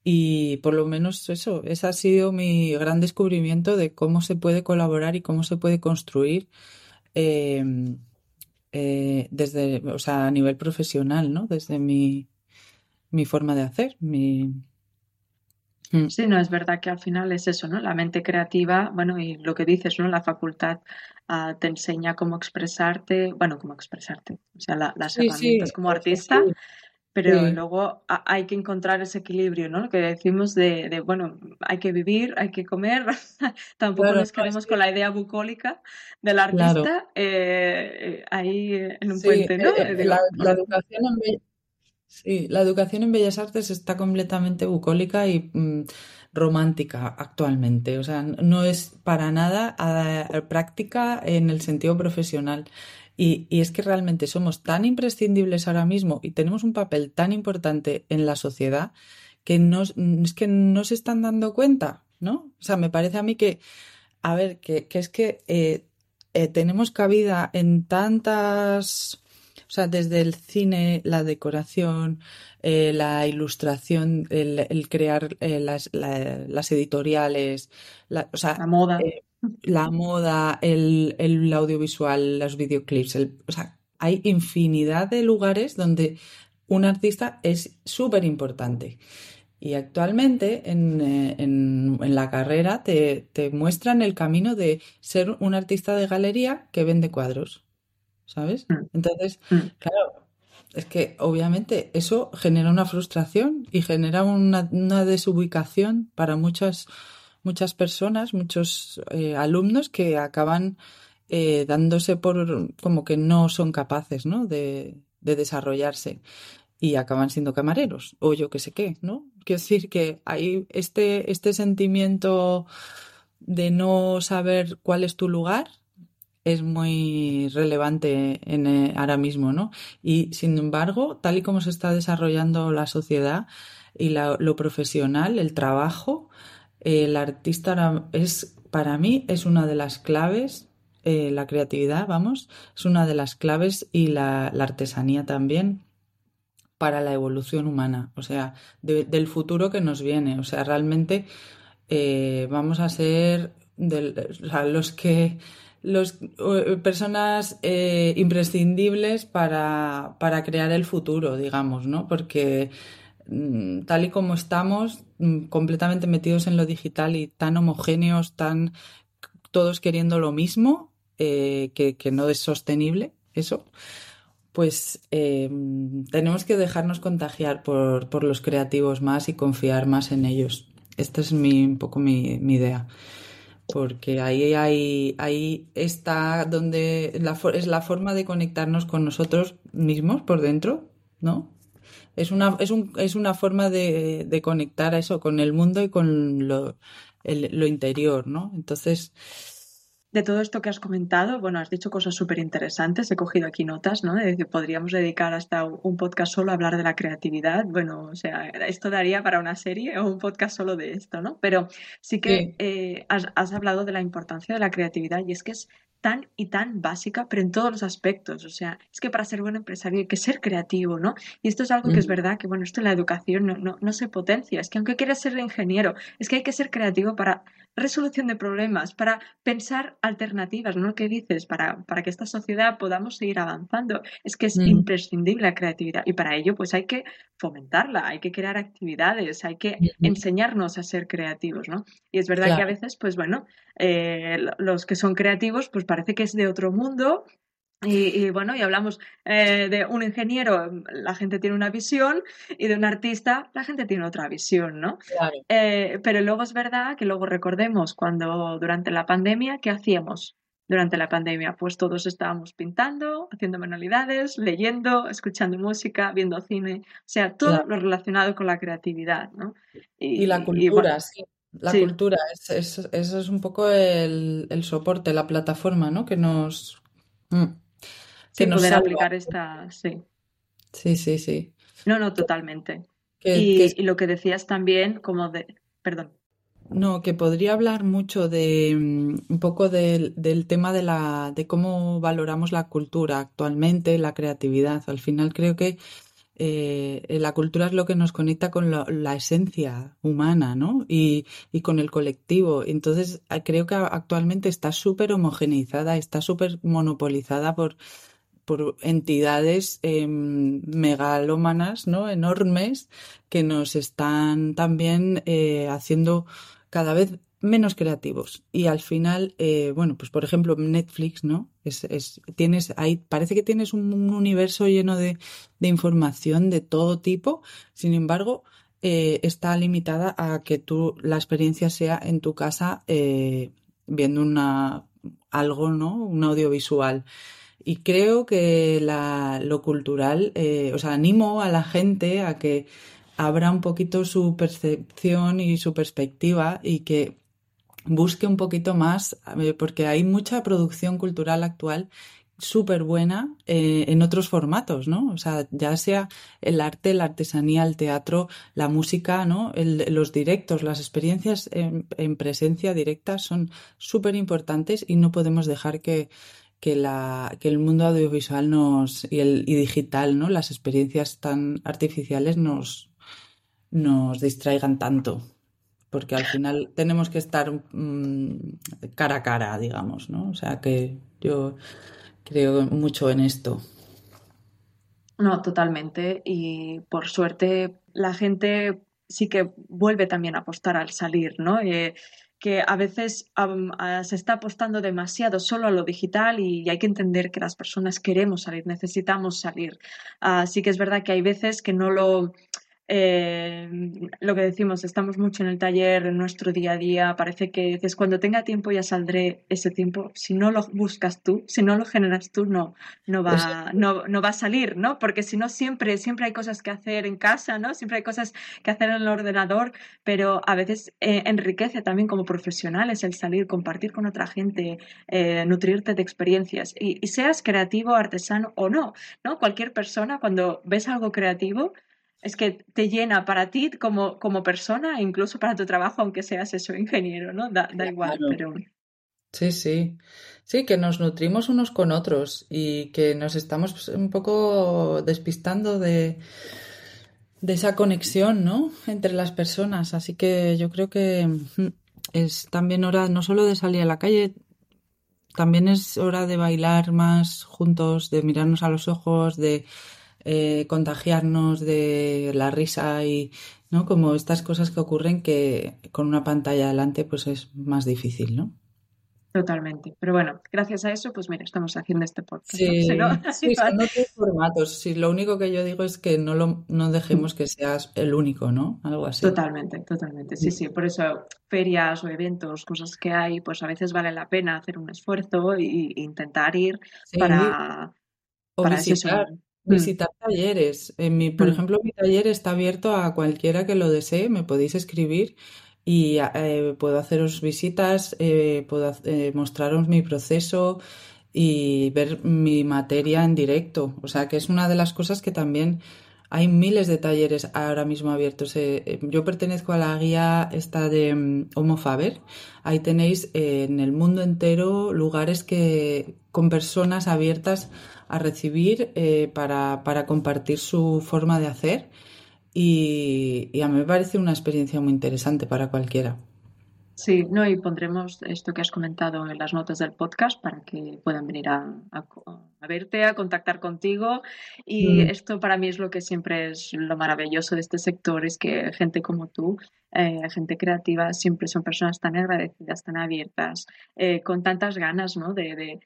Y por lo menos eso, ese ha sido mi gran descubrimiento de cómo se puede colaborar y cómo se puede construir em, eh, desde, o sea, a nivel profesional, ¿no? Desde mi, mi forma de hacer, mi... Mm. Sí, no, es verdad que al final es eso, ¿no? La mente creativa, bueno, y lo que dices, ¿no? La facultad ah, te enseña cómo expresarte, bueno, cómo expresarte, o sea, las herramientas como artista, pero luego hay que encontrar ese equilibrio, ¿no? Lo que decimos de, bueno, hay que vivir, hay que comer, tampoco nos quedemos con la idea bucólica del artista eh, ahí en un puente, ¿no? Eh, eh, la, educación en sí, la educación en Bellas Artes está completamente bucólica y mm, romántica actualmente, o sea, no es para nada práctica en el sentido profesional. Y, es que realmente somos tan imprescindibles ahora mismo y tenemos un papel tan importante en la sociedad que no, es que no se están dando cuenta, ¿no? O sea, me parece a mí que, a ver, que, es que eh, eh, tenemos cabida en tantas, o sea, desde el cine, la decoración, eh, la ilustración, el, crear las, las, editoriales, la, o sea, la moda la moda, el, el audiovisual, los videoclips, o sea, hay infinidad de lugares donde un artista es súper importante. Y actualmente en, eh, en, en la carrera te, te, muestran el camino de ser un artista de galería que vende cuadros, ¿sabes? Mm. Entonces, mm. claro, es que obviamente eso genera una frustración y genera una, una desubicación para muchas, muchas personas, muchos eh, alumnos que acaban eh, dándose por como que no son capaces, ¿no? De, de desarrollarse y acaban siendo camareros o yo qué sé qué, ¿no? Quiero decir que hay este, este sentimiento de no saber cuál es tu lugar es muy relevante en, eh, ahora mismo, ¿no? Y sin embargo, tal y como se está desarrollando la sociedad y la, lo profesional, el trabajo, el artista es, para mí, es una de las claves, eh, la creatividad, vamos, es una de las claves y la, artesanía también para la evolución humana, o sea, del futuro que nos viene. O sea, realmente eh, vamos a ser los que los personas eh, imprescindibles para, para, crear el futuro, digamos, ¿no? Porque mm, tal y como estamos, completamente metidos en lo digital y tan homogéneos, tan todos queriendo lo mismo, eh, que, que no es sostenible eso pues em, tenemos que dejarnos contagiar por, por, los creativos más y confiar más en ellos. Esta es mi, un poco mi, mi idea. Porque ahí, ahí, ahí está donde la, es la forma de conectarnos con nosotros mismos por dentro, ¿no? Es una, es un, es una forma de, de, conectar a eso con el mundo y con lo, el, lo interior, ¿no? Entonces, de todo esto que has comentado, bueno, has dicho cosas súper interesantes, he cogido aquí notas, ¿no? De que podríamos dedicar hasta un podcast solo a hablar de la creatividad. Bueno, o sea, esto daría para una serie o un podcast solo de esto, ¿no? Pero sí que sí. Eh, has, has, hablado de la importancia de la creatividad y es que es tan y tan básica, pero en todos los aspectos. O sea, es que para ser buen empresario hay que ser creativo, ¿no? Y esto es algo que es verdad que, bueno, esto en la educación no, no, no se potencia. Es que aunque quieras ser ingeniero, es que hay que ser creativo para resolución de problemas, para pensar alternativas, ¿no? ¿Qué dices? Para, para que esta sociedad podamos seguir avanzando. Es que es mm. imprescindible la creatividad y para ello pues hay que fomentarla, hay que crear actividades, hay que mm. enseñarnos a ser creativos, ¿no? Y es verdad claro. que a veces, pues bueno, eh, los que son creativos pues parece que es de otro mundo y, y, bueno, y hablamos eh, de un ingeniero, la gente tiene una visión, y de un artista, la gente tiene otra visión, ¿no? Claro. Eh, pero luego es verdad que luego recordemos cuando durante la pandemia, ¿qué hacíamos? Durante la pandemia, pues todos estábamos pintando, haciendo manualidades, leyendo, escuchando música, viendo cine, o sea, todo claro. lo relacionado con la creatividad, ¿no? Y, y la cultura, y, bueno, sí. La sí. cultura, es, es, eso es un poco el, el, soporte, la plataforma, ¿no? Que nos... Mm que sí, poder aplicar esta, sí. Sí, sí, sí. No, no, totalmente. Que, y, que... y, lo que decías también, como de, perdón. No, que podría hablar mucho de mm, un poco del, del tema de la, de cómo valoramos la cultura actualmente, la creatividad. Al final creo que eh, la cultura es lo que nos conecta con lo, la esencia humana, ¿no? Y, y, con el colectivo. Entonces, creo que actualmente está súper homogeneizada, está súper monopolizada por, por entidades eh, megalómanas, ¿no? Enormes que nos están también eh, haciendo cada vez menos creativos. Y al final, eh, bueno, pues por ejemplo, Netflix, ¿no? Es, es, tienes ahí, parece que tienes un, un universo lleno de, de, información de todo tipo. Sin embargo, eh, está limitada a que tú, la experiencia sea en tu casa, eh, viendo una, algo, ¿no? Un audiovisual. Y creo que lo cultural, eh, o sea, animo a la gente a que abra un poquito su percepción y su perspectiva y que busque un poquito más, eh, porque hay mucha producción cultural actual súper buena eh, en otros formatos, ¿no? O sea, ya sea el arte, la artesanía, el teatro, la música, ¿no? Los directos, las experiencias en, en presencia directa son súper importantes y no podemos dejar que, que, la, que el mundo audiovisual nos, y, el, y digital, ¿no? las experiencias tan artificiales nos, nos distraigan tanto. Porque al final tenemos que estar mmm, cara a cara, digamos, ¿no? O sea que yo creo mucho en esto. No, totalmente. Y por suerte la gente sí que vuelve también a apostar al salir, ¿no? Eh, que a veces se está apostando demasiado solo a lo digital y, hay que entender que las personas queremos salir, necesitamos salir. Así que es verdad que hay veces que no lo eh, lo que decimos, estamos mucho en el taller, en nuestro día a día, parece que dices, cuando tenga tiempo ya saldré ese tiempo. Si no lo buscas tú, si no lo generas tú, no, no, va, no, no va a salir, ¿no? Porque si no, siempre, siempre hay cosas que hacer en casa, ¿no? Siempre hay cosas que hacer en el ordenador, pero a veces eh, enriquece también como profesionales el salir, compartir con otra gente, eh, nutrirte de experiencias. Y, y seas creativo, artesano o no, ¿no? Cualquier persona, cuando ves algo creativo, es que te llena para ti como, como persona e incluso para tu trabajo, aunque seas eso, ingeniero, ¿no? Da, igual, pero... Sí, sí. Sí, que nos nutrimos unos con otros y que nos estamos un poco despistando de, de esa conexión, ¿no? Entre las personas. Así que yo creo que mm, es también hora no solo de salir a la calle, también es hora de bailar más juntos, de mirarnos a los ojos, de eh, contagiarnos de la risa y no como estas cosas que ocurren que con una pantalla delante pues es más difícil, ¿no? Totalmente. Pero bueno, gracias a eso, pues mira, estamos haciendo este podcast. Sí, sí son otros formatos. Sí, lo único que yo digo es que no lo no dejemos que seas el único, ¿no? Algo así. Totalmente, totalmente. Sí, sí. Por eso ferias o eventos, cosas que hay, pues a veces vale la pena hacer un esfuerzo e, intentar ir para, para visitar. Mm. Visitar talleres. En mi, por mm. ejemplo, mi taller está abierto a cualquiera que lo desee. Me podéis escribir y eh, puedo haceros visitas, eh, puedo eh, mostraros mi proceso y ver mi materia en directo. O sea, que es una de las cosas que también hay miles de talleres ahora mismo abiertos. yo pertenezco a la guía esta de mm, Homo Faber. Ahí tenéis en el mundo entero lugares que con personas abiertas a recibir eh, para, para, compartir su forma de hacer y, a mí me parece una experiencia muy interesante para cualquiera. Sí, no, y pondremos esto que has comentado en las notas del podcast para que puedan venir a, a, verte, a contactar contigo. Y mm. esto para mí es lo que siempre es lo maravilloso de este sector, es que gente como tú, eh, gente creativa, siempre son personas tan agradecidas, tan abiertas, eh, con tantas ganas ¿no? de, de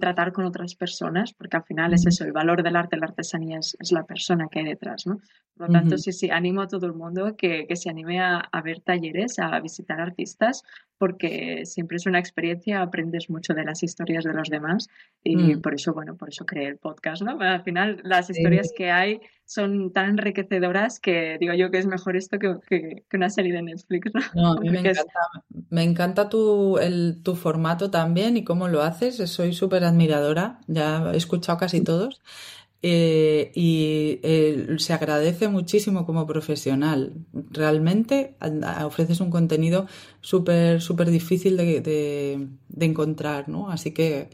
tratar con otras personas, porque al final es eso, el valor del arte, la artesanía es, la persona que hay detrás, ¿no? Por lo tanto, sí, sí, animo a todo el mundo que, que se anime a, a, ver talleres, a visitar artistas, porque siempre es una experiencia, aprendes mucho de las historias de los demás y mm. por eso, bueno, por eso creé el podcast, ¿no? Al final, las historias que hay son tan enriquecedoras que digo yo que es mejor esto que, que, una serie de Netflix, ¿no? no a mí me encanta, me encanta tu, el, tu formato también y cómo lo haces, soy súper admiradora, ya he escuchado casi todos. Eh, y eh, se agradece muchísimo como profesional. Realmente ofreces un contenido súper, súper difícil de, de, encontrar, ¿no? Así que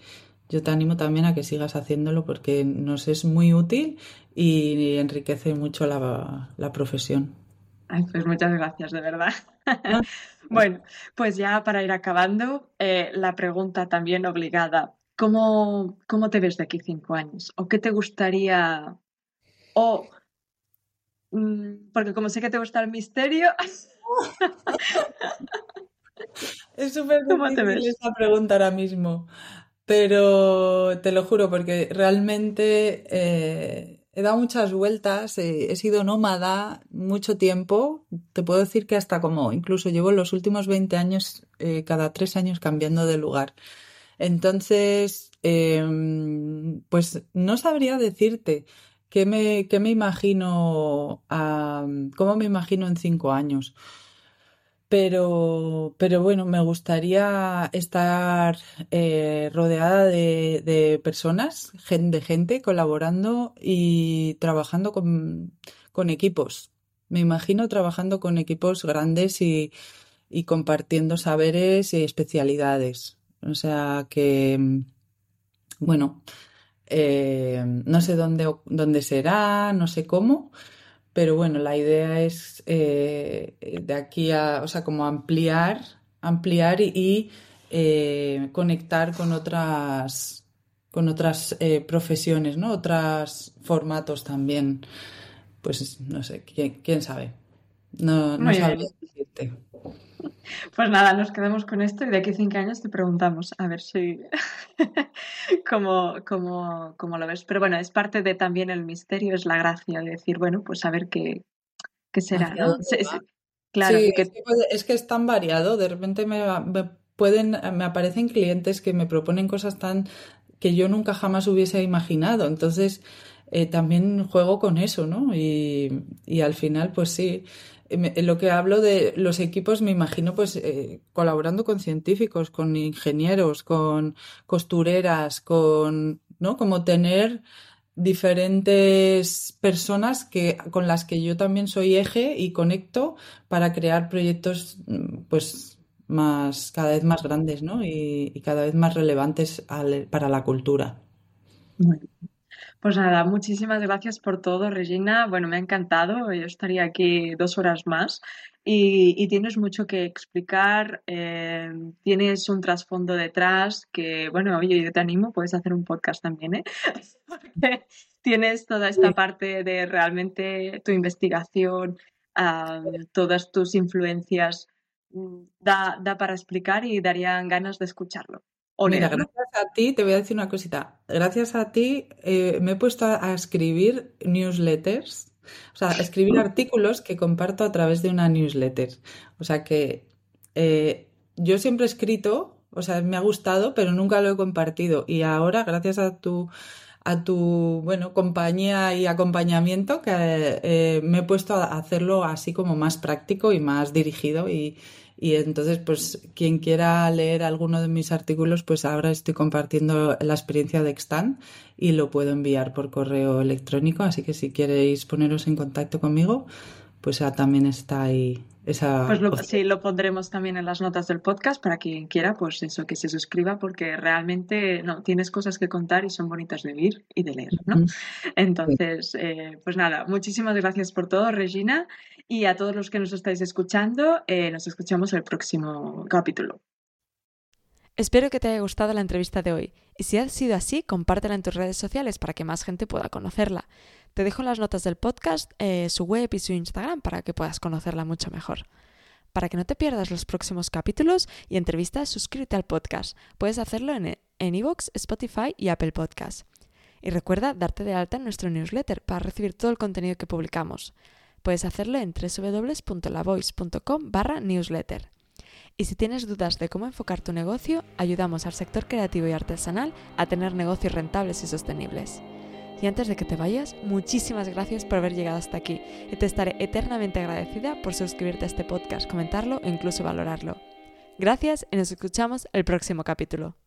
yo te animo también a que sigas haciéndolo porque nos es muy útil y enriquece mucho la, la profesión. Ay, pues muchas gracias, de verdad. bueno, pues ya para ir acabando, eh, la pregunta también obligada. ¿Cómo, ¿Cómo te ves de aquí cinco años? ¿O qué te gustaría? O, mm, porque como sé que te gusta el misterio. es súper difícil esa pregunta ahora mismo. Pero te lo juro, porque realmente eh, he dado muchas vueltas, he sido nómada mucho tiempo. Te puedo decir que hasta como incluso llevo los últimos 20 años, eh, cada tres años cambiando de lugar. Entonces, em, pues no sabría decirte qué me, qué me imagino, cómo me imagino en cinco años. Pero, pero bueno, me gustaría estar eh, rodeada de, personas, de gente colaborando y trabajando con, equipos. Me imagino trabajando con equipos grandes y, y compartiendo saberes y especialidades. O sea que, bueno, eh, no sé dónde, dónde será, no sé cómo, pero bueno, la idea es eh, de aquí a, o sea, como ampliar, ampliar y, eh, conectar con otras, con otras profesiones, ¿no? Otros formatos también. Pues no sé, quién sabe. No, no sabría decirte. Pues nada, nos quedamos con esto y de aquí a cinco años te preguntamos a ver si cómo, cómo, cómo, lo ves. Pero bueno, es parte de también el misterio, es la gracia de decir, bueno, pues a ver qué, qué será, ¿no? claro, es, que es tan variado, de repente me, pueden, me aparecen clientes que me proponen cosas tan que yo nunca jamás hubiese imaginado. Entonces, eh, también juego con eso, ¿no? Y, y al final, pues sí, lo que hablo de los equipos, me imagino, pues eh, colaborando con científicos, con ingenieros, con costureras, con, ¿no? Como tener diferentes personas que, con las que yo también soy eje y conecto para crear proyectos, mm, pues, más, cada vez más grandes, ¿no? Y, cada vez más relevantes para la cultura. Pues nada, muchísimas gracias por todo, Regina. Bueno, me ha encantado. Yo estaría aquí dos horas más y, tienes mucho que explicar. Eh, tienes un trasfondo detrás que, bueno, oye, yo te animo, puedes hacer un podcast también, ¿eh? Porque tienes toda esta parte de realmente tu investigación, todas tus influencias. Mm, da, da para explicar y darían ganas de escucharlo. Mira, gracias a ti, te voy a decir una cosita. Gracias a ti eh, me he puesto a, escribir newsletters, o sea, a escribir artículos que comparto a través de una newsletter. O sea que eh, yo siempre he escrito, o sea, me ha gustado, pero nunca lo he compartido. Y ahora, gracias a tu a tu bueno compañía y acompañamiento que eh, me he puesto a hacerlo así como más práctico y más dirigido y, y entonces, pues quien quiera leer alguno de mis artículos, pues ahora estoy compartiendo la experiencia de Extant y lo puedo enviar por correo electrónico. Así que si queréis poneros en contacto conmigo, pues también está ahí esa. Pues lo, sí, lo pondremos también en las notas del podcast para quien quiera, pues eso, que se suscriba, porque realmente no, tienes cosas que contar y son bonitas de oír y de leer, ¿no? Entonces, eh, pues nada, muchísimas gracias por todo, Regina. Y a todos los que nos estáis escuchando, eh, nos escuchamos el próximo capítulo. Espero que te haya gustado la entrevista de hoy y si ha sido así, compártela en tus redes sociales para que más gente pueda conocerla. Te dejo en las notas del podcast eh, su web y su Instagram para que puedas conocerla mucho mejor. Para que no te pierdas los próximos capítulos y entrevistas, suscríbete al podcast. Puedes hacerlo en Evox, Spotify y Apple Podcasts. Y recuerda darte de alta en nuestro newsletter para recibir todo el contenido que publicamos. Puedes hacerlo en www.lavoice.com barra newsletter. Y si tienes dudas de cómo enfocar tu negocio, ayudamos al sector creativo y artesanal a tener negocios rentables y sostenibles. Y antes de que te vayas, muchísimas gracias por haber llegado hasta aquí y te estaré eternamente agradecida por suscribirte a este podcast, comentarlo e incluso valorarlo. Gracias y nos escuchamos el próximo capítulo.